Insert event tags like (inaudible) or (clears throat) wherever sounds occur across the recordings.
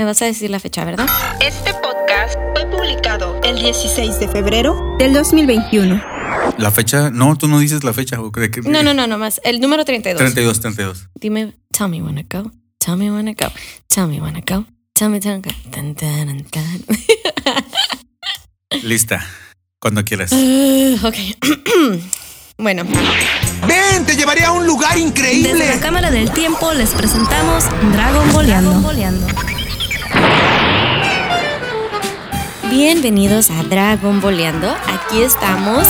Me vas a decir la fecha, ¿verdad? Este podcast fue publicado el 16 de febrero del 2021. La fecha, no, tú no dices la fecha. ¿o de qué- No, no, no, nomás. El número 32. 32, 32. Dime, tell me when to go. Tell me when to go. Tell me when to go. Tell me when to go. Tan, tan, tan. Lista. Cuando quieras. Uh, ok. (clears throat) bueno, Ven, te llevaré a un lugar desde increíble. la Cámara del Tiempo les presentamos Dragon Boleando. Bienvenidos a Dragon Boleando. Aquí estamos.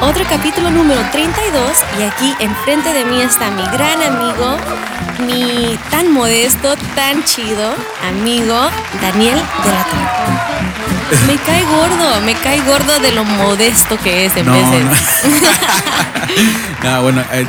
Otro capítulo número 32 y aquí enfrente de mí está mi gran amigo, mi tan modesto, tan chido amigo Daniel de la. Me cae gordo, me cae gordo de lo modesto que es en No, veces. no. (laughs) No, bueno, eh,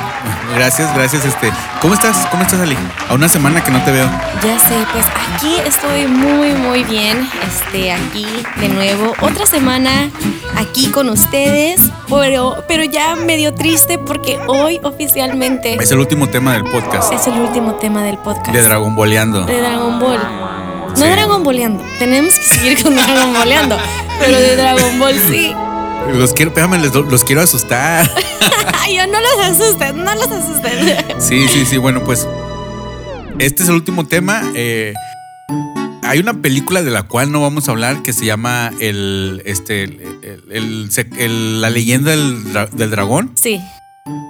gracias, gracias. Este, ¿cómo estás? ¿Cómo estás, Ali? A una semana que no te veo. Ya sé, pues aquí estoy muy, muy bien. Este, aquí de nuevo. Otra semana aquí con ustedes, pero, pero ya medio triste porque hoy oficialmente Es el último tema del podcast es el último tema del podcast. de Dragon Boleando. De Dragon Ball. No Sí. Dragon Boleando. Tenemos que seguir con Dragon Boleando. Pero de Dragon Ball sí. Los quiero, espérame, les- los quiero asustar. (laughs) Yo no los asusten, no los asusten. Sí, sí, sí. Bueno, pues este es el último tema. Eh, hay una película de la cual no vamos a hablar que se llama el, este, el, el- la leyenda del, del dragón. Sí.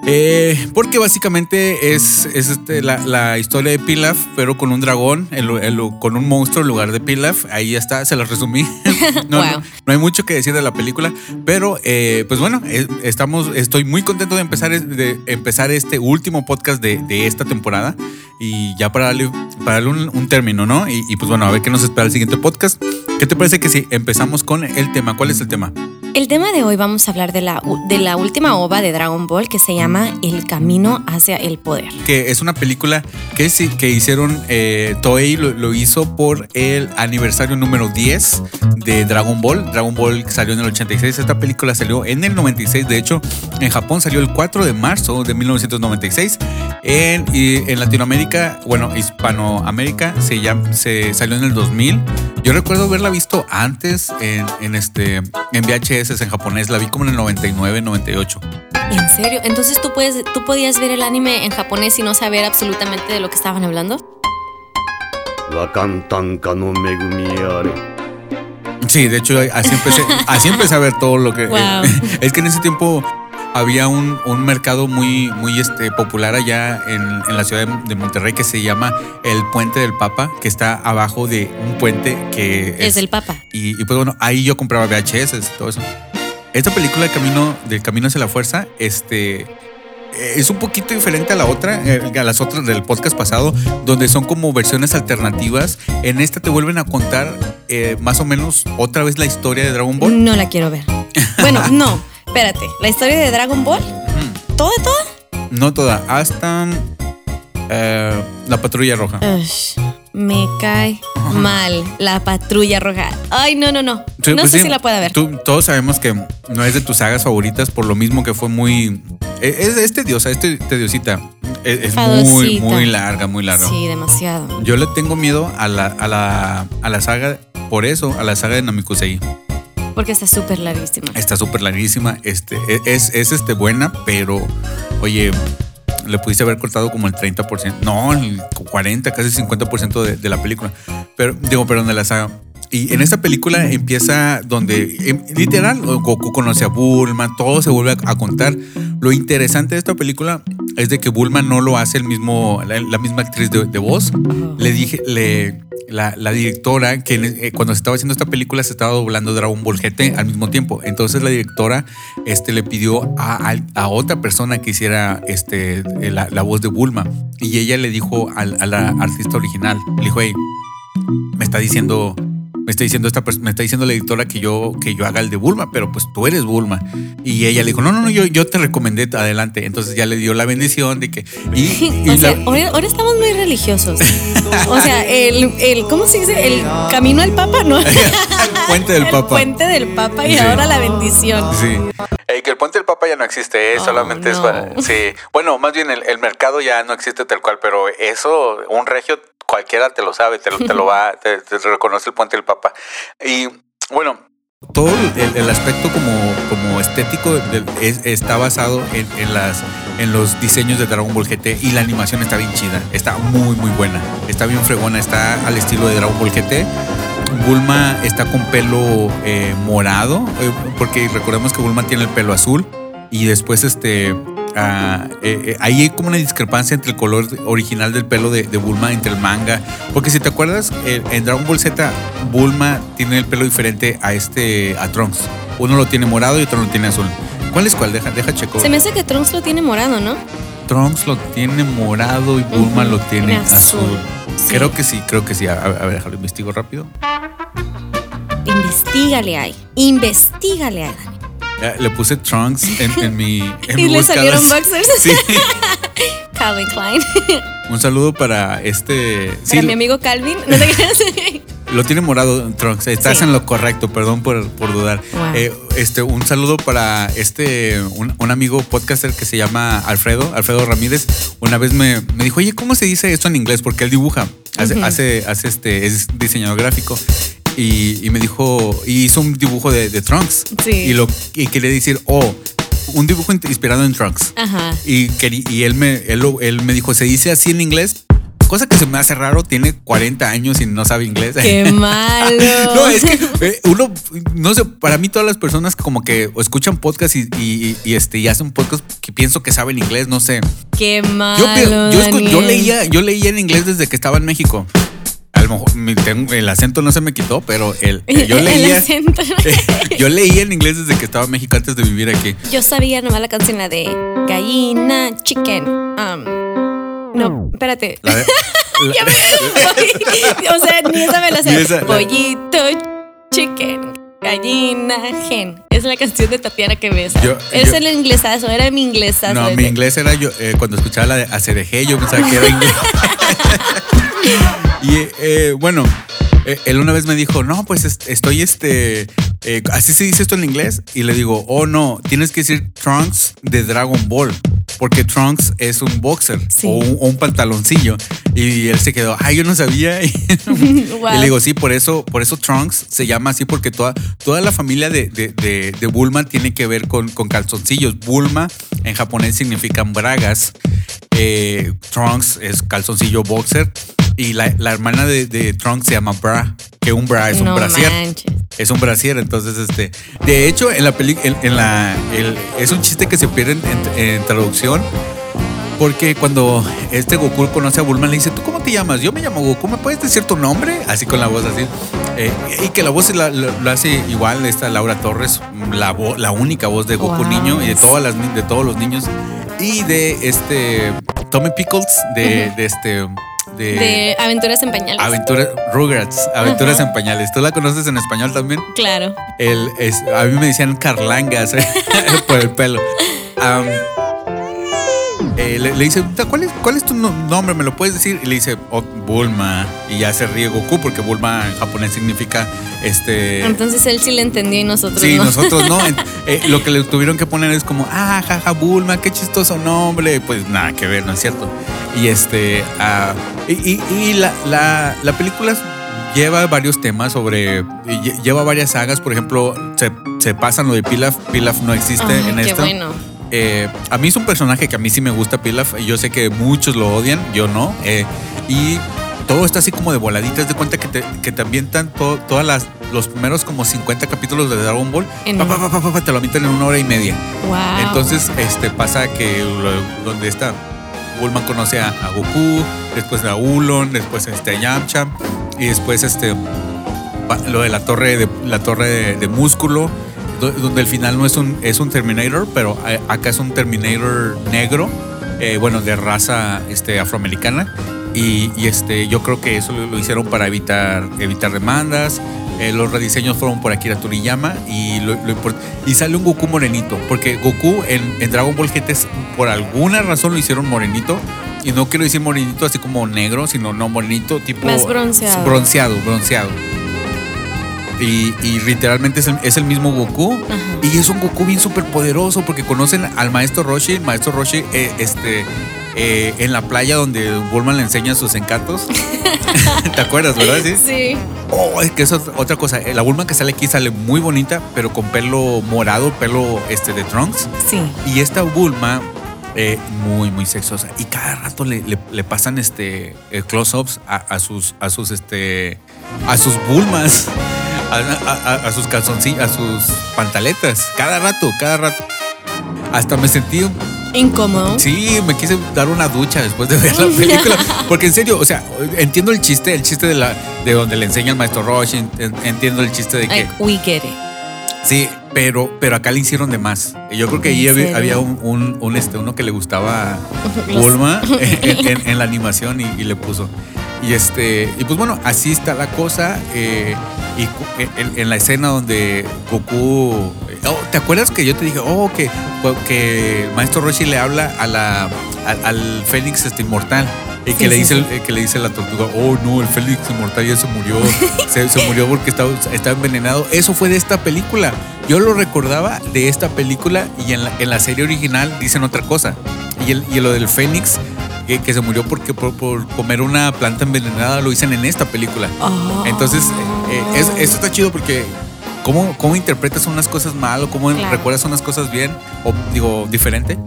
Eh, porque básicamente es, es este, la, la historia de Pilaf, pero con un dragón, el- el- con un monstruo en lugar de Pilaf. Ahí ya está, se los resumí. (laughs) no, Wow. no, no hay mucho que decir de la película, pero eh, pues bueno, eh, estamos, estoy muy contento de empezar, de empezar este último podcast de, de esta temporada y ya para darle, para darle un, un término, ¿no? Y, y pues bueno, a ver qué nos espera el siguiente podcast. ¿Qué te parece que si empezamos con el tema? ¿Cuál es el tema? El tema de hoy vamos a hablar de la, de la última ova de Dragon Ball que se llama El Camino hacia el Poder. que es una película que, que hicieron, eh, Toei lo, lo hizo por el aniversario número 10 de Dragon Ball. Dragon Ball salió en el 86, esta película salió en el 96, de hecho en Japón salió el 4 de marzo de 1996. En, y en Latinoamérica, bueno, Hispanoamérica se, llama, se salió en el 2000. Yo recuerdo haberla visto antes en, en este, en VHS veces en japonés, la vi como en el 99, 98. ¿En serio? Entonces tú puedes tú podías ver el anime en japonés y no saber absolutamente de lo que estaban hablando? Sí, de hecho así empecé, así empecé a ver todo lo que wow. (laughs) es que en ese tiempo había un, un mercado muy, muy este, popular allá en, en la ciudad de, de Monterrey que se llama el Puente del Papa, que está abajo de un puente que Es del Papa. Y, y, pues bueno, ahí yo compraba VHS y todo eso. Esta película, el Camino, del Camino hacia la Fuerza, este. Es un poquito diferente a la otra, eh, a las otras del podcast pasado, donde son como versiones alternativas. En esta te vuelven a contar eh, más o menos otra vez la historia de Dragon Ball. No la quiero ver. Bueno, no. (laughs) Espérate. ¿La historia de Dragon Ball? ¿Toda, toda? No toda, hasta eh, la patrulla roja. Ush, me cae mal la patrulla roja. Ay, no, no, no. Sí, no pues sé sí, si la pueda ver. tú- todos sabemos que no es de tus sagas favoritas, por lo mismo que fue muy. Es, es, es tediosa, es te- tediosita. Es, es muy, muy larga, muy larga. Sí, demasiado. Yo le tengo miedo a la, a la, a la saga, por eso, a la saga de Namikusei. Porque está súper larguísima. Está súper larguísima. Este, es, es este, buena, pero oye, le pudiste haber cortado como el 30%. No, el 40, casi 50% de, de la película. Pero, digo, perdón, de la saga. Y en esta película empieza donde, em, literal, Goku conoce a Bulma, todo se vuelve a, a contar. Lo interesante de esta película es de que Bulma no lo hace el mismo, la, la misma actriz de, de voz. Le dije, le, la, la directora, que eh, cuando se estaba haciendo esta película se estaba doblando Dragon Ball GT al mismo tiempo. Entonces la directora este, le pidió a, a- a otra persona que hiciera este, eh, la, la voz de Bulma. Y ella le dijo al- a, la artista original, le dijo, hey, me está diciendo... Me está diciendo esta me está diciendo la editora que yo que yo haga el de Bulma, pero pues tú eres Bulma. Y ella le dijo, no, no, no, yo, yo te recomendé adelante. Entonces ya le dio la bendición de que. Y, (laughs) y o sea, la- ahora, ahora estamos muy religiosos. O sea, (laughs) el, el, ¿cómo se dice? El camino al Papa, ¿no? el puente del (laughs) el Papa. puente del Papa y Sí. ahora la bendición. Sí. que el puente del Papa ya no existe, eh, Oh, solamente es para. Sí. Bueno, más bien el, el mercado ya no existe tal cual, pero eso, un regio cualquiera te lo sabe, te lo, te lo va, (laughs) te, te reconoce el puente del Papa. Y bueno, todo el, el aspecto como, como estético de- es- está basado en, en las en los diseños de Dragon Ball GT y la animación está bien chida, está muy muy buena, está bien fregona, está al estilo de Dragon Ball GT. Bulma está con pelo eh, morado, eh, porque recordemos que Bulma tiene el pelo azul y después este ah, eh, eh, ahí hay como una discrepancia entre el color original del pelo de, de Bulma entre el manga, porque si te acuerdas eh, en Dragon Ball Z Bulma tiene el pelo diferente a este a Trunks, uno lo tiene morado y otro lo tiene azul. ¿Cuál es cuál? Deja, deja checo. Se me hace que Trunks lo tiene morado, ¿no? Trunks lo tiene morado y Bulma lo tiene tiene azul. azul. Sí. Creo que sí, creo que sí. A, a ver, déjalo investigo rápido. Investígale ahí. Investígale ahí. Le puse Trunks en, en mi. (laughs) En Y mi le salieron boxers. Sí. (laughs) Calvin Klein. (laughs) Un saludo para este. Sí, Para mi amigo Calvin. No te creas. lo tiene morado Trunks. Estás Sí. en lo correcto, perdón por, por dudar. Wow. Eh, este, un saludo para este un, un amigo podcaster que se llama Alfredo, Alfredo Ramírez. Una vez me, me dijo, oye, ¿cómo se dice esto en inglés? Porque él dibuja, hace, hace, hace este, es diseñador gráfico. Y, y me dijo, y hizo un dibujo de, de Trunks. Sí. Y lo y quería decir, oh, un dibujo in- inspirado en Trunks. Ajá. Y, y él, me, él, él me dijo, ¿se dice así en inglés? Cosa que se me hace raro, tiene 40 años y no sabe inglés. Qué (laughs) malo. No, es que eh, uno, no sé, para mí todas las personas como que escuchan podcast y, y- y, este, y hacen podcast que pienso que saben inglés, no sé. Qué malo. Yo, yo, yo leía, yo leía en inglés desde que estaba en México. A lo mejor mi- tengo- el acento no se me quitó, pero el, yo (laughs) El leía. acento. (laughs) yo leía en inglés desde que estaba en México antes de vivir aquí. Yo sabía nomás la canción la de gallina, chicken. Um, no, espérate. La de- (laughs) la- Ya me- o sea, ni esa me la esa, sé. Pollito, chicken, gallina, gen. Es la canción de Tatiana que besa. Yo- es yo- el inglesazo, era mi inglesazo. No, ese. mi inglés era yo, eh, cuando escuchaba la de ACDG, yo pensaba que era inglés. Y eh, bueno, eh, él una vez me dijo, no, pues est- estoy este, eh, así se dice esto en inglés. Y le digo, oh no, tienes que decir Trunks de Dragon Ball. Porque Trunks es un boxer Sí. o, un, o un pantaloncillo. Y él se quedó, ay, yo no sabía. (laughs) Y, Wow. y le digo, sí, por eso, por eso Trunks se llama así, porque toda, toda la familia de, de, de- de Bulma tiene que ver con, con calzoncillos. Bulma en japonés significan bragas. Eh, Trunks es calzoncillo boxer. Y la, la hermana de, de Trunks se llama Bra, que un bra es un no brasier. manches. Es un brasier, entonces este. De hecho, en la película, en, en la. el- es un chiste que se pierde en, en- en traducción. Porque cuando este Goku conoce a Bulma, le dice, ¿tú cómo te llamas? Yo me llamo Goku, ¿me puedes decir tu nombre? Así con la voz así. Eh, y que la voz la, la- lo hace igual esta Laura Torres, la, la única voz de Goku Wow. niño y de, todas las, de todos los niños. Y de este Tommy Pickles, de, de este... De, De aventuras en pañales. Aventuras, Rugrats, Aventuras Ajá. en Pañales. ¿Tú la conoces en español también? Claro. El, es, a mí me decían carlangas (laughs) por el pelo. Eh, le, le dice, ¿cuál es, ¿cuál es tu no- nombre? ¿Me lo puedes decir? Y le dice, "Oh, Bulma. Y ya se ríe Goku porque Bulma en japonés significa este... Entonces él sí le entendió y nosotros Sí, no. nosotros no. (laughs) Eh, lo que le tuvieron que poner es como, ah, jaja, Bulma, qué chistoso nombre. Pues nada que ver, ¿no es cierto? Y este, ah, y, y- y la, la- la película lleva varios temas sobre, lleva varias sagas, por ejemplo, se, se pasan lo de Pilaf, Pilaf no existe Ay, en qué bueno. Eh, a mí es un personaje que a mí sí me gusta Pilaf y yo sé que muchos lo odian, yo no. eh, y todo está así como de voladitas de cuenta que te, que te ambientan to- todas las los primeros como 50 capítulos de Dragon Ball, En- pa, pa, pa, pa, pa, pa, te lo avientan en una hora y media. Wow. Entonces, este pasa que lo- donde está Bulma conoce a, a Goku, después a Ulon, después este, a Yamcha y después este lo de la torre de la torre de, de músculo donde el final no es un es un Terminator, pero a- acá es un Terminator negro, eh, bueno, de raza este afroamericana y, y, este yo creo que eso lo, hicieron para evitar evitar demandas. Eh, los rediseños fueron por Akira Toriyama y, lo- lo y sale un Goku morenito, porque Goku en, en Dragon Ball GT por alguna razón lo hicieron morenito. Y no quiero decir morenito así como negro, sino no morenito tipo... Más bronceado. Bronceado, bronceado. Y, y literalmente es el, es el mismo Goku. Ajá. Y es un Goku bien súper poderoso porque conocen al maestro Roshi. El maestro Roshi, eh, este, eh, en la playa donde Bulma le enseña sus encantos. (laughs) ¿Te acuerdas, verdad? Sí. Sí. Oh, es que eso es otra cosa. La Bulma que sale aquí sale muy bonita, pero con pelo morado, pelo este de Trunks. Sí. Y esta Bulma, eh, muy, muy sexosa. Y cada rato le, le- le pasan este eh, close-ups a, a sus, a sus, este, a sus Bulmas, a, a- a- a sus calzoncillos, a sus pantaletas. Cada rato, cada rato. Hasta me sentí, Incómodo. sí, me quise dar una ducha después de ver la (laughs) película. Porque en serio, o sea, entiendo el chiste, el chiste de la, de donde le enseña el maestro en- entiendo el chiste de que we get it. Sí, pero, pero acá le hicieron de más. Yo creo que ¿En ahí había, un, un- un, este, uno que le gustaba (laughs) Bulma (laughs) en, en- en la animación y, y le puso. Y este, y pues bueno, así está la cosa. eh, y cu- en, en la escena donde Goku. oh, ¿Te acuerdas que yo te dije, oh, que, que el maestro Roshi le habla a la, al, al Fénix este, inmortal? Y que, le dice sí. que le dice la tortuga, oh no, el Félix inmortal ya se murió. (laughs) se, se murió porque estaba, estaba envenenado. Eso fue de esta película. Yo lo recordaba de esta película y en la, en la serie original dicen otra cosa. Y, el, y lo del Fénix, que, que se murió porque por, por comer una planta envenenada, lo dicen en esta película. Oh. Entonces, eh, eh, es- eso está chido porque cómo, cómo interpretas unas cosas mal o cómo Claro. recuerdas unas cosas bien o digo diferente.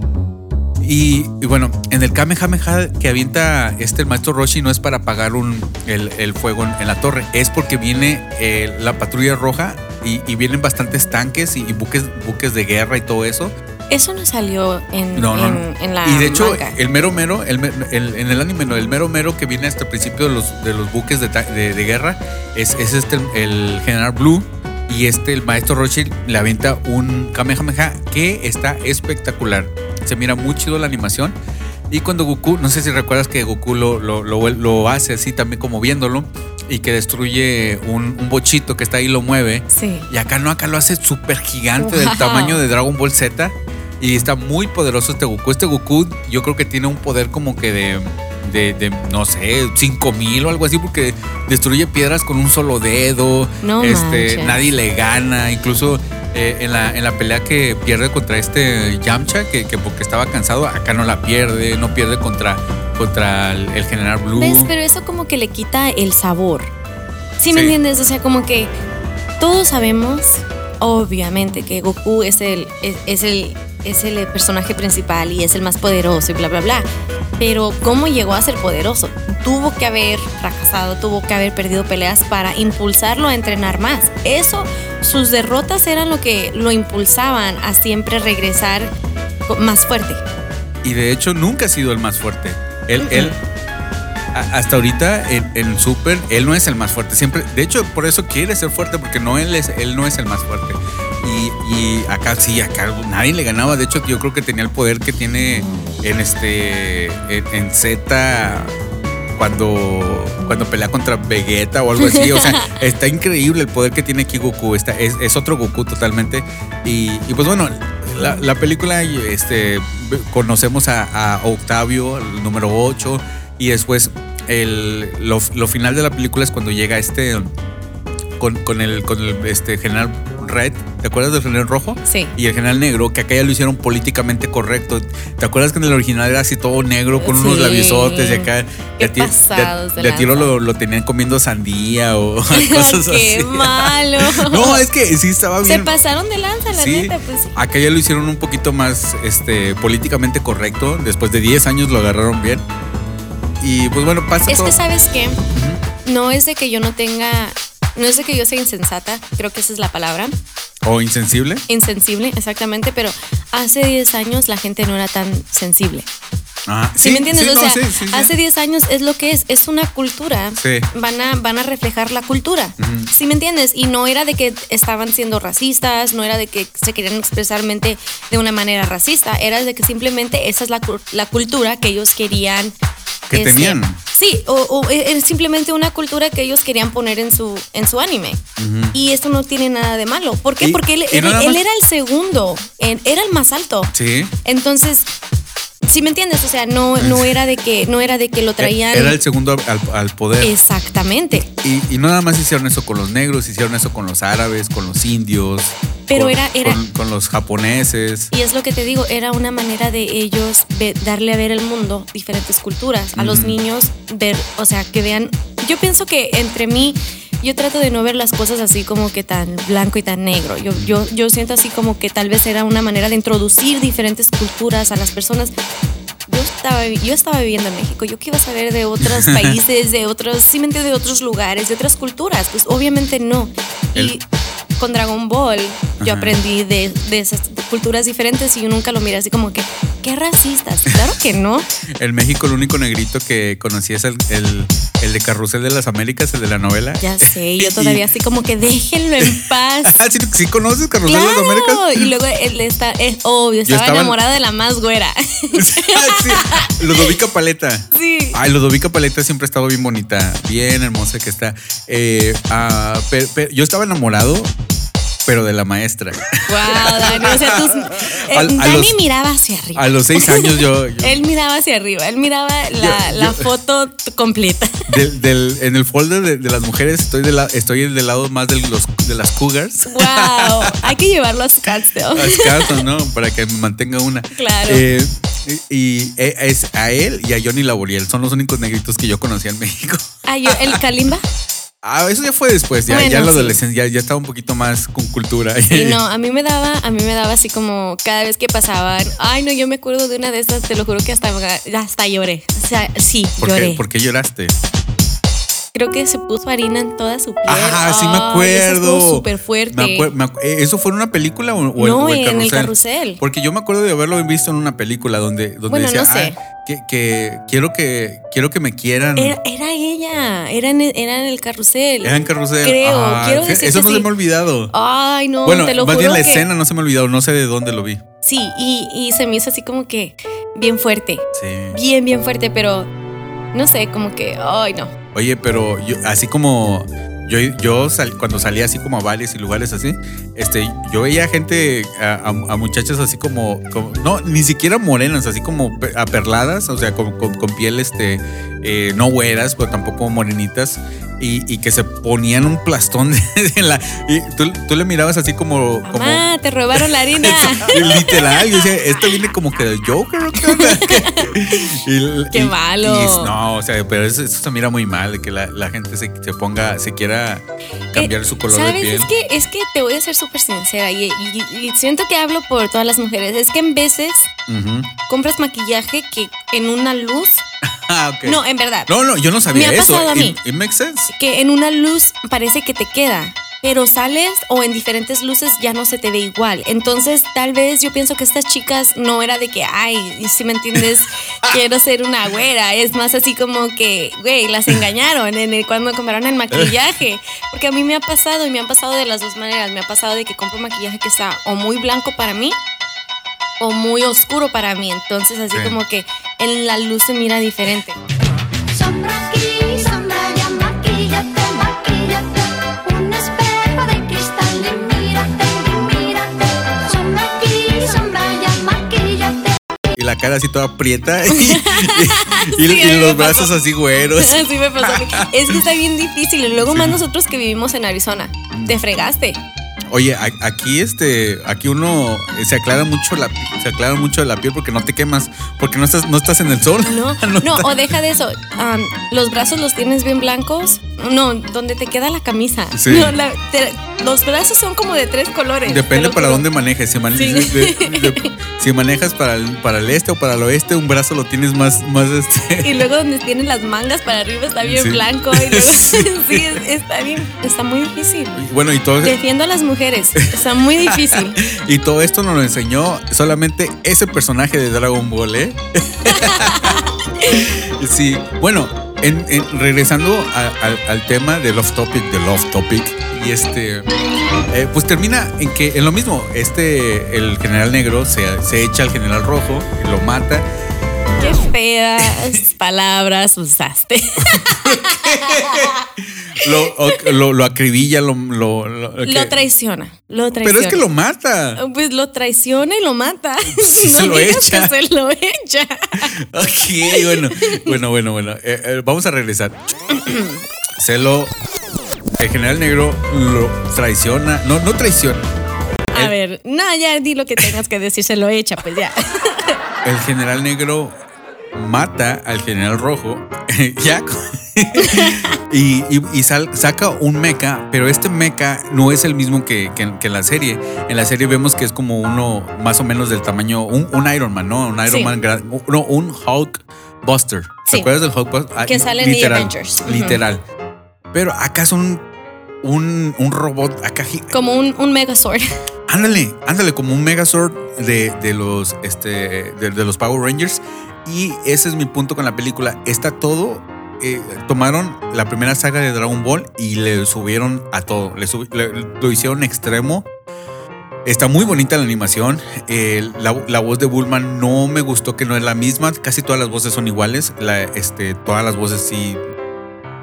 Y, y bueno, en el Kamehameha que avienta este el maestro Roshi no es para apagar un, el, el fuego en, en la torre, es porque viene eh, la patrulla roja y, y vienen bastantes tanques y, y buques, buques de guerra y todo eso. Eso no salió en, No, no, en, no. en la y de hecho, manga. el mero mero, el, me- el- en el anime, no, el mero mero que viene hasta el principio de los, de los buques de, ta- de- de guerra es, es este el, general Blue. Y este, el maestro Roshi, le avienta un Kamehameha que está espectacular. Se mira muy chido la animación. Y cuando Goku, no sé si recuerdas que Goku lo, lo, lo- lo hace así también como viéndolo. Y que destruye un, un bochito que está ahí y lo mueve. Sí. Y acá no, acá lo hace súper gigante del tamaño de Dragon Ball Z. Y está muy poderoso este Goku. Este Goku yo creo que tiene un poder como que de, de, de, no sé, 5000 o algo así, porque destruye piedras con un solo dedo. No este, manches. nadie le gana. Incluso eh, en, la, en la pelea que pierde contra este Yamcha, que, que porque estaba cansado, acá no la pierde. No pierde contra, contra el, el General Blue. ¿Ves? Pero eso como que le quita el sabor. ¿Sí me Sí. entiendes? O sea, como que todos sabemos, obviamente, que Goku es el, es, es el, es el personaje principal y es el más poderoso y bla, bla, bla. Pero ¿cómo llegó a ser poderoso? Tuvo que haber fracasado, tuvo que haber perdido peleas para impulsarlo a entrenar más. Eso, sus derrotas eran lo que lo impulsaban a siempre regresar más fuerte. Y de hecho nunca ha sido el más fuerte. Él, él hasta ahorita en, en Super, él no es el más fuerte. Siempre, de hecho, por eso quiere ser fuerte, porque no él es, él no es el más fuerte. Y, y acá sí, acá nadie le ganaba. De hecho, yo creo que tenía el poder que tiene en este. en, en Z cuando, cuando pelea contra Vegeta o algo así. O sea, (laughs) está increíble el poder que tiene aquí Goku. Está, es, es otro Goku totalmente. Y, y pues bueno, la, la película, este, conocemos a, a Octavio, el número 8, y después el, lo, lo final de la película es cuando llega este con, con el, con el este, general Red. ¿Te acuerdas del general rojo? Sí. Y el general negro, que acá ya lo hicieron políticamente correcto. ¿Te acuerdas que en el original era así todo negro con unos Sí. labiosotes y acá Qué de pasados de de a tiro lo, lo tenían comiendo sandía o (laughs) (laughs) cosas Qué así? malo. (laughs) No, es que sí estaba Se bien. pasaron de lanza, la Sí, neta, pues sí. acá ya lo hicieron un poquito más este, políticamente correcto. Después de 10 años lo agarraron bien. Y pues bueno, pasa Es todo. que, ¿sabes qué? No es de que yo no tenga. No es de que yo sea insensata, creo que esa es la palabra. O insensible. Insensible, exactamente, pero hace 10 años la gente no era tan sensible. Ah, ¿Sí, me entiendes? sí, o sea, sí, sí, sí. hace 10 años es lo que es, es una cultura. Sí. Van a, van a reflejar la cultura. ¿Sí me entiendes? Y no era de que estaban siendo racistas, no era de que se querían expresarmente de una manera racista, era de que simplemente esa es la, la cultura que ellos querían. Que este, tenían. Sí, o, o es simplemente una cultura que ellos querían poner en su, en su anime. Y esto no tiene nada de malo. ¿Por qué? Y- Porque él, era el segundo, era el más alto. Sí. Entonces, Si me entiendes, o sea, no, no era de que, no era de que lo traían. Era el segundo al, al poder. Exactamente. Y, y no nada más hicieron eso con los negros, hicieron eso con los árabes, con los indios. Pero con, era- era- Con, con los japoneses. Y es lo que te digo, era una manera de ellos ve- darle a ver el mundo, diferentes culturas, a los niños ver, o sea, que vean. Yo pienso que entre mí, yo trato de no ver las cosas así como que tan blanco y tan negro. Yo, yo, yo siento así como que tal vez era una manera de introducir diferentes culturas a las personas. Yo estaba, yo estaba viviendo en México, yo que iba a saber de otros (laughs) países, de otros, sí me de otros lugares, de otras culturas, pues obviamente no. Y El- con Dragon Ball yo Ajá. aprendí de, de esas culturas diferentes y yo nunca lo miré así como que, qué racistas. Claro que no. (laughs) En México el único negrito que conocí es el, el, el de Carrusel de las Américas, el de la novela. Ya sé, yo Y- todavía así como que déjenlo en (laughs) paz. Ah, ¿sí, sí conoces Carrusel de las Américas? y luego él está, es obvio, estaba, estaba- enamorada de la más güera. (laughs) sí, Ludovica Paleta. Sí. Ay, Ludovica Paleta siempre ha estado bien bonita, bien hermosa que está. Eh, ah, yo estaba enamorado, pero de la maestra. Wow, Dani, o sea, tus, (laughs) eh, a Dani los- miraba hacia arriba. A los seis años yo, yo- Él miraba hacia arriba, él miraba la, Yo- la yo- foto completa. del- del- en el folder de, de las mujeres estoy, de la- estoy del lado más de, los, de las cougars. Wow, hay que llevarlo a Scottsdale. A Scottsdale, ¿no? Para que me mantenga una. Claro. Eh, y y es a él y a Johnny Laboriel. Son los únicos negritos que yo conocía en México. Ah, yo, el Kalimba. Ah, eso ya fue después. Ya, Bueno, ya en la sí. adolescencia ya, ya estaba un poquito más con cultura. Y (laughs) no, a mí me daba, a mí me daba así como cada vez que pasaban, ay no, yo me acuerdo de una de estas, te lo juro que hasta, hasta lloré. O sea, sí, ¿Por lloré. qué, ¿Por qué lloraste? Creo que se puso harina en toda su piel. Ah, sí me acuerdo. súper fuerte. Me acuer- me acu- eh, ¿Eso fue en una película o, o No, o en el carrusel. Porque yo me acuerdo de haberlo visto en una película donde, donde Bueno, decía no sé. "Ah, que, que quiero que quiero que me quieran. Era, era ella, era en, era en el carrusel. Era en carrusel. Creo, Ah, quiero que- decir Eso no se me ha olvidado. Ay, no, bueno, te lo más juro bien la que- escena no se me ha olvidado. No sé de dónde lo vi. Sí, y, y se me hizo así como que bien fuerte. Sí. Bien, bien fuerte, pero no sé, como que, ay, no. Oye, pero yo, así como yo, yo sal- cuando salía así como a bares y lugares así, este, yo veía gente, a, a- a muchachas así como, como- no, ni siquiera morenas, así como pe- aperladas, o sea, con, con- con piel, este, eh, no güeras, pero tampoco morenitas. Y, y que se ponían un plastón (laughs) de, de la. Y tú, tú le mirabas así como. como Mamá, te robaron la harina. (laughs) Literal, yo decía, esto viene como que del Joker o qué onda? (laughs) Y- Qué y- malo. no, o sea, pero eso, eso se mira muy mal, de que la, la gente se, se ponga, se quiera cambiar su color de piel. Es que, es que te voy a ser súper sincera y, y- y siento que hablo por todas las mujeres. Es que en veces compras maquillaje que en una luz. (laughs) Ah. No, en verdad. no, no, yo no sabía Me ha eso. pasado a mí. It, it makes sense. Que en una luz parece que te queda. Pero sales o en diferentes luces ya no se te ve igual. Entonces, tal vez yo pienso que estas chicas no era de que, ay, si me entiendes, (laughs) quiero ser una güera. Es más así como que, güey, las engañaron en el, cuando compraron el maquillaje. (laughs) Porque a mí me ha pasado y me han pasado de las dos maneras. Me ha pasado de que compro maquillaje que está o muy blanco para mí o muy oscuro para mí. Entonces, así Sí. como que en la luz se mira diferente. Sombra aquí, sombra allá, maquíllate, maquíllate. Un espejo de cristal y mírate, y mírate. Sombra aquí, sombra allá, maquíllate. Y la cara así toda prieta. (laughs) Y, y- y- Sí, y los brazos así güeros. (laughs) Así me pasó. Es que está bien difícil. Y luego más nosotros que vivimos en Arizona. Te fregaste. Oye, aquí este, aquí uno eh, se aclara mucho la se aclara mucho la piel porque no te quemas, porque no estás, no estás en el sol. No, (laughs) no, o deja de eso. Am, los brazos los tienes bien blancos. No, donde te queda la camisa. Sí. No, la- te- los brazos son como de tres colores. Depende para dónde manejes. Si, mane- Sí. de- de- si manejas para el, para el este o para el oeste, un brazo lo tienes más, más este. Y luego donde tienes las mangas para arriba está bien Sí. blanco. Y luego, (laughs) Sí. (laughs) sí, es- está bien, está muy difícil. Bueno, y todo, Defiendo a las mujeres. Está muy difícil. (laughs) y todo esto nos lo enseñó solamente ese personaje de Dragon Ball, ¿eh? sí, bueno, en- en- regresando al- tema del Love Topic, de Love Topic, y este, eh, pues termina en que en lo mismo, este, el general negro se, se echa al general rojo, lo mata. (laughs) Feas palabras usaste. (laughs) Lo, lo, lo acribilla, lo. Lo, lo- traiciona. Lo traiciona. Pero es que lo mata. Pues lo traiciona y lo mata. (laughs) Se no lo echa. que se lo echa. Ok, bueno, bueno, bueno, bueno. Eh, eh, vamos a regresar. (clears throat) Se lo. El general negro lo traiciona. No, no traiciona. A El- ver, no, ya di lo que tengas que decir, se lo echa, pues ya. El general negro mata al general rojo. (laughs) ya. (laughs) y y- y sal- saca un mecha, pero este mecha no es el mismo que, que en- que en la serie. En la serie vemos que es como uno más o menos del tamaño, un, un Iron Man, ¿no? Un Iron Sí. Man no, un Hulk Buster. ¿Te Sí. acuerdas del Hulk Buster? Ah, Que sale en The Avengers. Literal. Pero acá es un, un, robot acá. Como un, un Megazord. Ándale, ándale, como un Megazord de, de los este de, de los Power Rangers. Y ese es mi punto con la película. Está todo. eh, tomaron la primera saga de Dragon Ball y le subieron a todo. Le lo hicieron extremo. Está muy bonita la animación. La, voz de Bulma no me gustó que no es la misma. Casi todas las voces son iguales. Este, todas las voces sí.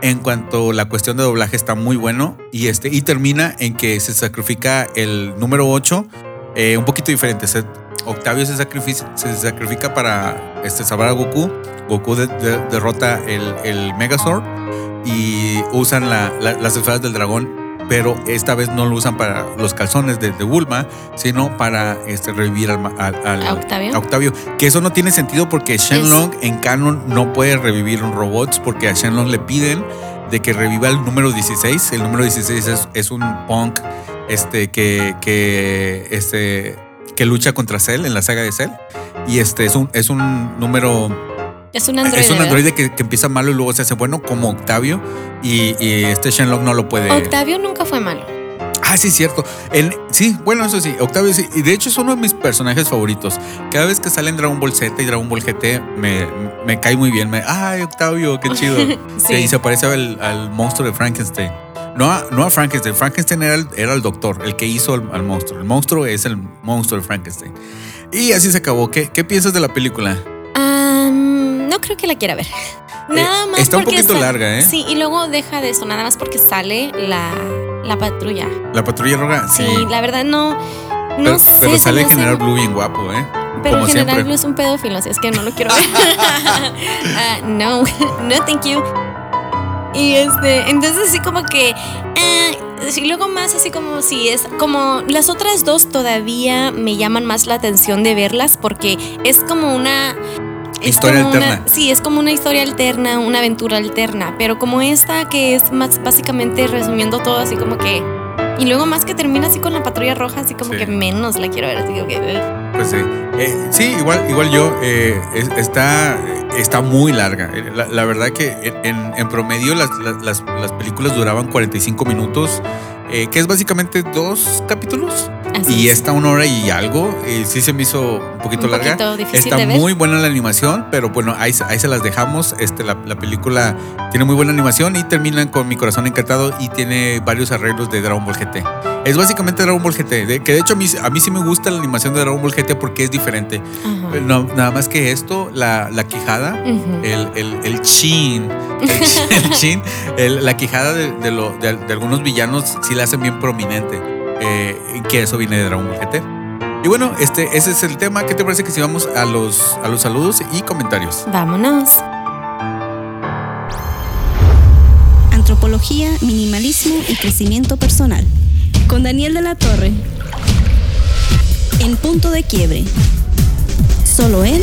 En cuanto a la cuestión de doblaje está muy bueno. Y, este, y termina en que se sacrifica el número 8. eh, un poquito diferente. Octavio se sacrifica, se sacrifica para este, salvar a Goku. Goku de- de- derrota el, el Megazord. Y usan la- la- las esferas del dragón pero esta vez no lo usan para los calzones de, de Bulma, sino para este, revivir al, ma- al- al- ¿A Octavio? a Octavio. Que eso no tiene sentido porque Shenlong en canon no puede revivir un robots porque a Shenlong le piden de que reviva el número 16. El número 16 es, es un punk este, que, que, este, que lucha contra Cell en la saga de Cell. Y este es un, es un número Es un androide. es un androide que, que empieza malo y luego se hace bueno como Octavio y, y este Shenlong no lo puede. Octavio nunca fue malo. Ah, sí, cierto. En- sí, bueno, eso sí, Octavio sí. Y de hecho es uno de mis personajes favoritos. Cada vez que sale en Dragon Ball Z y Dragon Ball GT me, me cae muy bien. Me, Ay, Octavio, qué chido. (laughs) Sí. Y se parece al, al monstruo de Frankenstein. No a, no a Frankenstein. Frankenstein era el, era el doctor, el que hizo al, al monstruo. El monstruo es el monstruo de Frankenstein. Y así se acabó. ¿Qué, qué piensas de la película? Am, no creo que la quiera ver. Nada más Eh, está un porque poquito sa- larga, ¿eh? Sí, y luego deja de eso, nada más porque sale la, la patrulla. La patrulla roja. Sí, la verdad no. No pero, sé. pero sale General Blue bien guapo, ¿eh? Pero Como General siempre. Blue es un pedófilo, así es que no lo quiero ver. (laughs) (laughs) Ah, no, (laughs) no, thank you. Y este, entonces así como que. eh, sí, luego más así como si es. Como las otras dos todavía me llaman más la atención de verlas porque es como una. Historia como una- alterna. sí, es como una historia alterna, una aventura alterna. Pero como esta que es más básicamente resumiendo todo así como que. Y luego más que termina así con la patrulla roja, así como Sí. que menos la quiero ver. Así como que. Eh. Pues sí. Eh, sí, igual, igual yo. eh, es- está, está muy larga. Eh, La, verdad que en, en promedio las, las- las películas duraban 45 minutos, eh, que es básicamente dos capítulos. Así Y es. está una hora y algo. eh, sí se me hizo un poquito Un larga. poquito difícil está de ver. muy buena la animación, pero bueno, ahí, ahí se las dejamos. Este, la, la película tiene muy buena animación y terminan con Mi Corazón Encantado y tiene varios arreglos de Dragon Ball GT. Es básicamente Dragon Ball GT, de- que de hecho a mí, a mí sí me gusta la animación de Dragon Ball GT porque es diferente. Ajá. No, nada más que esto, la, la quijada, Ujú. el, el, el chin, el, chin- (laughs) el chin, el- la quijada de, de lo- de- de algunos villanos sí la hacen bien prominente, eh, que eso viene de Dragon Ball GT. Y bueno, este, ese es el tema. ¿Qué te parece que si vamos a los, a los saludos y comentarios? Vámonos. Antropología, minimalismo y crecimiento personal. Con Daniel de la Torre. En punto de quiebre. Solo en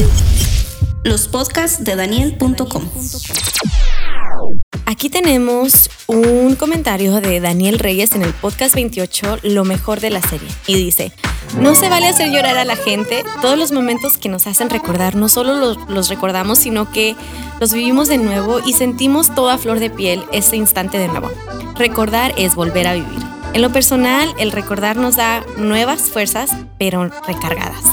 los podcasts de Daniel.com. Aquí tenemos un comentario de Daniel Reyes en el podcast 28, Lo mejor de la serie. Y dice, no se vale hacer llorar a la gente. Todos los momentos que nos hacen recordar, no solo los, recordamos, sino que los vivimos de nuevo y sentimos toda flor de piel ese instante de nuevo. Recordar es volver a vivir. En lo personal, el recordar nos da nuevas fuerzas, pero recargadas.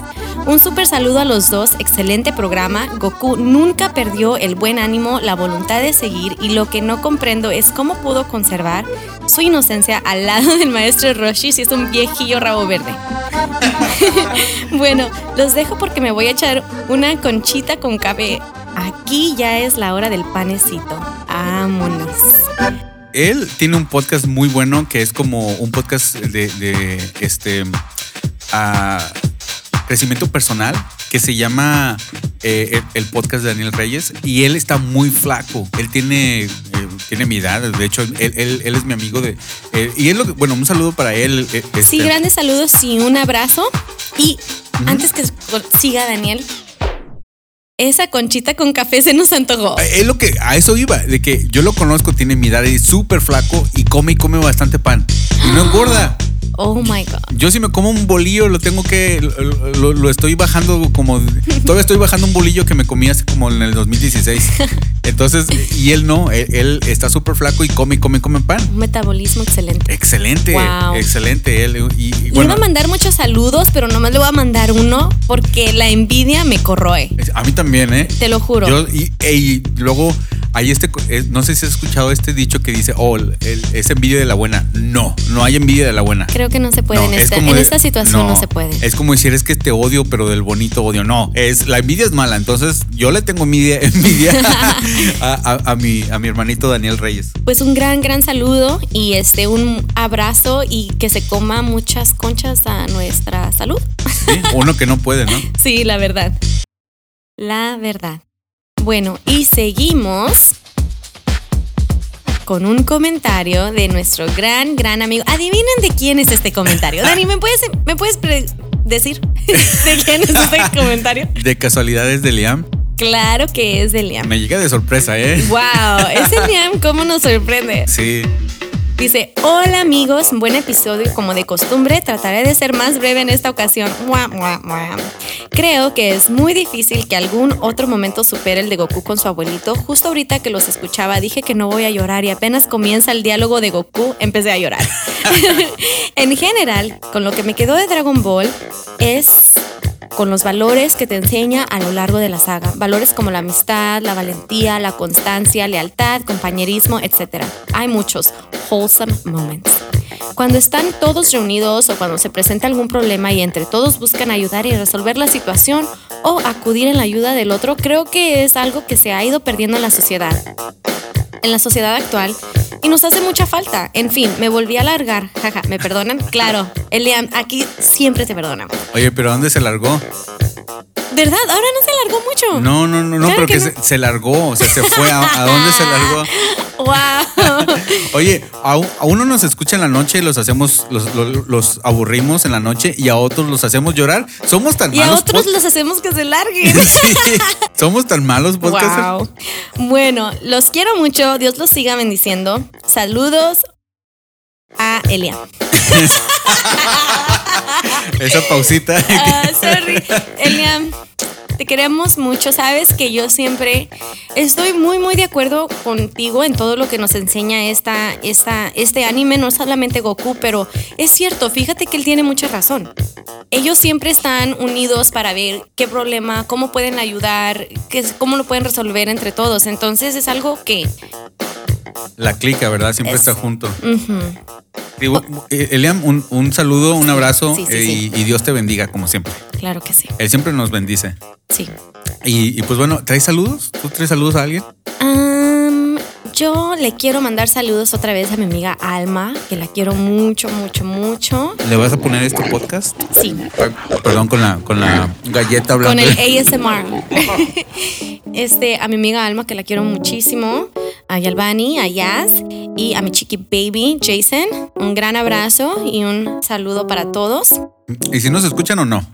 Un súper saludo a los dos, excelente programa. Goku nunca perdió el buen ánimo, la voluntad de seguir y lo que no comprendo es cómo pudo conservar su inocencia al lado del maestro Roshi si es un viejillo rabo verde. (laughs) bueno, los dejo porque me voy a echar una conchita con café aquí ya es la hora del panecito. Vámonos. Él tiene un podcast muy bueno que es como un podcast de, este ah, crecimiento personal que se llama eh, el, el podcast de Daniel Reyes y él está muy flaco. Él tiene, eh, tiene mi edad, de hecho, él, él- él es mi amigo de. eh, y él, lo que- bueno, un saludo para él. Sí, este, grandes saludos y un abrazo. Y antes que siga Daniel, esa conchita con café se nos antojó. Es lo que a eso iba, de que yo lo conozco, tiene mi edad y es súper flaco y come y come bastante pan. Y no engorda. Oh my God. Yo si me como un bolillo lo tengo que lo, lo- lo estoy bajando como todavía estoy bajando un bolillo que me comí hace como en el 2016. (laughs) Entonces, y él no, él, él está súper flaco y come come come pan. Un metabolismo excelente. Excelente, Wow. excelente él y, y Le iba a mandar muchos saludos, pero nomás le voy a mandar uno porque la envidia me corroe. a mí también, ¿eh? Te lo juro. Yo, y, y luego hay este, eh, no sé si has escuchado este dicho que dice, oh, el- es envidia de la buena. No, no hay envidia de la buena. Creo que no se puede No, en, es esta, en de- esta situación, no, se puede. Es como decir, es que te odio, pero del bonito odio. No, es la envidia es mala. Entonces, yo le tengo envidia, (laughs) envidia (laughs) a, a- a mi, a mi hermanito Daniel Reyes. Pues un gran, gran saludo y este un abrazo y que se coma muchas conchas a nuestra salud. ¿sí? Uno que no puede, ¿no? (laughs) Sí, la verdad. La verdad. Bueno, y seguimos con un comentario de nuestro gran, gran amigo. Adivinen de quién es este comentario. Dani, ¿me puedes, ¿me puedes decir (laughs) de quién es este (laughs) comentario? De casualidades de Liam. Claro que es de Liam. Me llega de sorpresa, ¿eh? Wow, (laughs) ese Liam, ¿cómo nos sorprende? Sí. Dice, hola amigos, buen episodio como de costumbre, trataré de ser más breve en esta ocasión. Mua, mua, mua. Creo que es muy difícil que algún otro momento supere el de Goku con su abuelito. Justo ahorita que los escuchaba dije que no voy a llorar y apenas comienza el diálogo de Goku empecé a llorar. (laughs) (laughs) en general, con lo que me quedó de Dragon Ball es con los valores que te enseña a lo largo de la saga. Valores como la amistad, la valentía, la constancia, lealtad, compañerismo, etc. Hay muchos wholesome moments. Cuando están todos reunidos o cuando se presenta algún problema y entre todos buscan ayudar y resolver la situación o acudir en la ayuda del otro, creo que es algo que se ha ido perdiendo en la sociedad en la sociedad actual y nos hace mucha falta. En fin, me volví a largar. Jaja, ¿me perdonan? Claro, Eliam, aquí siempre te perdonamos. Oye, pero ¿a dónde se largó? ¿Verdad? Ahora no se largó mucho. No, no, no, no, Claro pero que que, no. Se, se largó, o sea, se fue. ¿A, a dónde se largó? (laughs) ¡Wow! Oye, a, uno nos escucha en la noche y los hacemos, los, los, los aburrimos en la noche y a otros los hacemos llorar. Somos tan Y a malos. otros los hacemos que se larguen. (laughs) Sí, somos tan malos. (laughs) Wow. Bueno, los quiero mucho. Dios los siga bendiciendo. Saludos a Eliam. (laughs) Esa pausita. Ah, sorry. Eliam, te queremos mucho. Sabes que yo siempre estoy muy, muy de acuerdo contigo en todo lo que nos enseña esta, esta, este anime, no solamente Goku, pero es cierto, fíjate que él tiene mucha razón. Ellos siempre están unidos para ver qué problema, cómo pueden ayudar, qué, cómo lo pueden resolver entre todos. Entonces es algo que La clica, ¿verdad? Siempre Es- está junto. Digo, eh, Eliam, un, un saludo, un abrazo Sí, sí, eh, sí. Y, y Dios te bendiga, como siempre. claro que sí. Él siempre nos bendice. Sí. Y, y pues bueno, ¿traes saludos? ¿Tú traes saludos a alguien? Yo le quiero mandar saludos otra vez a mi amiga Alma, que la quiero mucho, mucho, mucho. ¿Le vas a poner este podcast? Sí, Ay, Perdón, con la, con la galleta con hablando. el ASMR. (laughs) Este, a mi amiga Alma, que la quiero muchísimo. A Yalvani, a Yaz y a mi chiqui baby, Jason. Un gran abrazo y un saludo para todos. ¿Y si nos escuchan o no?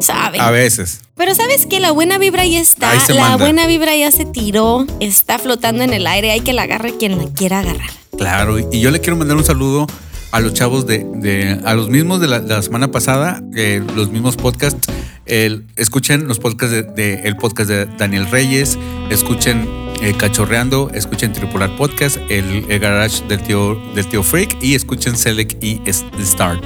Saben. A veces. Pero sabes que la buena vibra ya está. La manda. buena vibra ya se tiró. Está flotando en el aire. Hay que la agarre quien la quiera agarrar. Claro, y yo le quiero mandar un saludo a los chavos de, de- a los mismos de la, de la semana pasada, eh, los mismos podcasts. El- escuchen los podcasts de, el podcast de Daniel Reyes, escuchen eh, Cachorreando, escuchen Tripular Podcast, el, garage del tío, del tío Freak y escuchen Select y Start.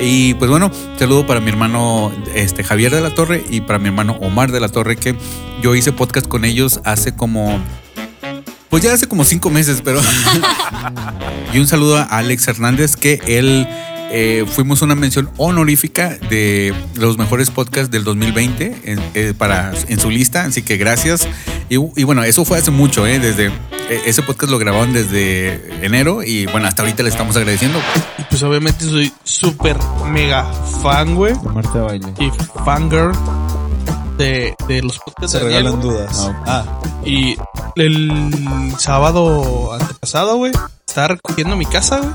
Y pues bueno, saludo para mi hermano este, Javier de la Torre y para mi hermano Omar de la Torre, que yo hice podcast con ellos hace como pues ya hace como cinco meses, pero. (laughs) y un saludo a Alex Hernández, que él eh, fuimos una mención honorífica de los mejores podcasts del 2020 en, eh, para, en su lista, así que gracias. Y, y bueno, eso fue hace mucho, ¿eh? Desde, eh, ese podcast lo grabaron desde enero y bueno, hasta ahorita le estamos agradeciendo. Y pues obviamente soy súper mega fan, güey. Marta Baile. Y fangirl de, de los podcasts Se de Daniel, regalan dudas. Ah, Y el sábado antepasado, güey, estaba recogiendo mi casa, güey.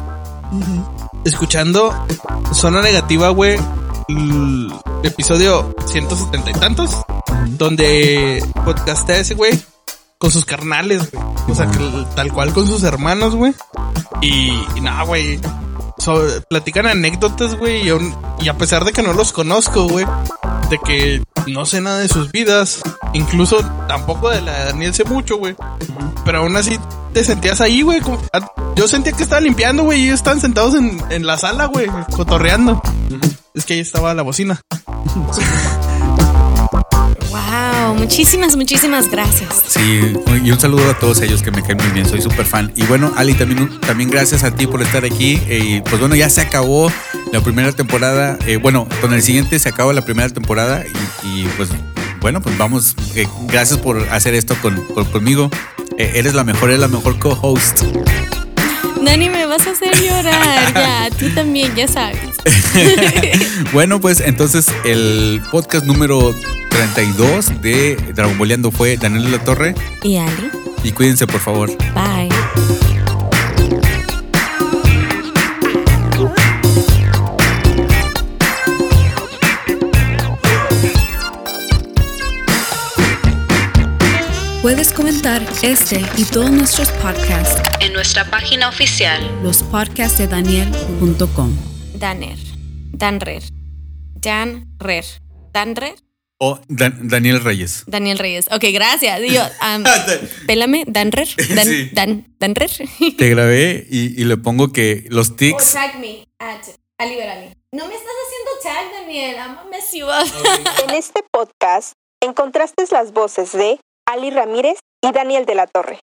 Escuchando Zona Negativa, güey. Episodio 170 y tantos. Donde podcastea ese, güey. Con sus carnales, güey. O sea, que tal cual con sus hermanos, güey. Y, y nada, güey. So- platican anécdotas, güey. Y, y a pesar de que no los conozco, güey. De que no sé nada de sus vidas. Incluso tampoco de la de Daniel sé mucho, güey. Pero aún así te sentías ahí, güey. como- a- Yo sentía que estaba limpiando, güey. Y ellos estaban sentados en, en la sala, güey. Cotorreando. Es que ahí estaba la bocina. Wow, muchísimas, muchísimas gracias. Sí, y un saludo a todos ellos que me caen muy bien, soy súper fan. Y bueno, Ali, también, también gracias a ti por estar aquí. Eh, y pues bueno, ya se acabó la primera temporada. Eh, bueno, con el siguiente se acaba la primera temporada y, y, pues bueno, pues vamos. eh, gracias por hacer esto con, con- conmigo. Eh, eres la mejor, eres la mejor co-host. Dani, me vas a hacer llorar. Ya, tú (laughs) también, ya sabes. (laughs) Bueno, pues entonces el podcast número 32 de Dragon Boleando fue Daniel de la Torre. Y Ali, Y cuídense, por favor. bye. Puedes comentar este y todos nuestros podcasts En nuestra página oficial. lospodcastdedaniel.com. Daner. Danrer. Danrer. Danrer. O Dan- Daniel Reyes. Daniel Reyes. Ok, gracias. Y yo, um, pélame, Danrer. Dan, Sí. Dan, Danrer. (laughs) Te grabé y, y le pongo que los Or tics. tag me at Ali Verani. No me estás haciendo tag, Daniel. I'm a mess you up. En este podcast encontraste las voces de Ali Ramírez y Daniel de la Torre.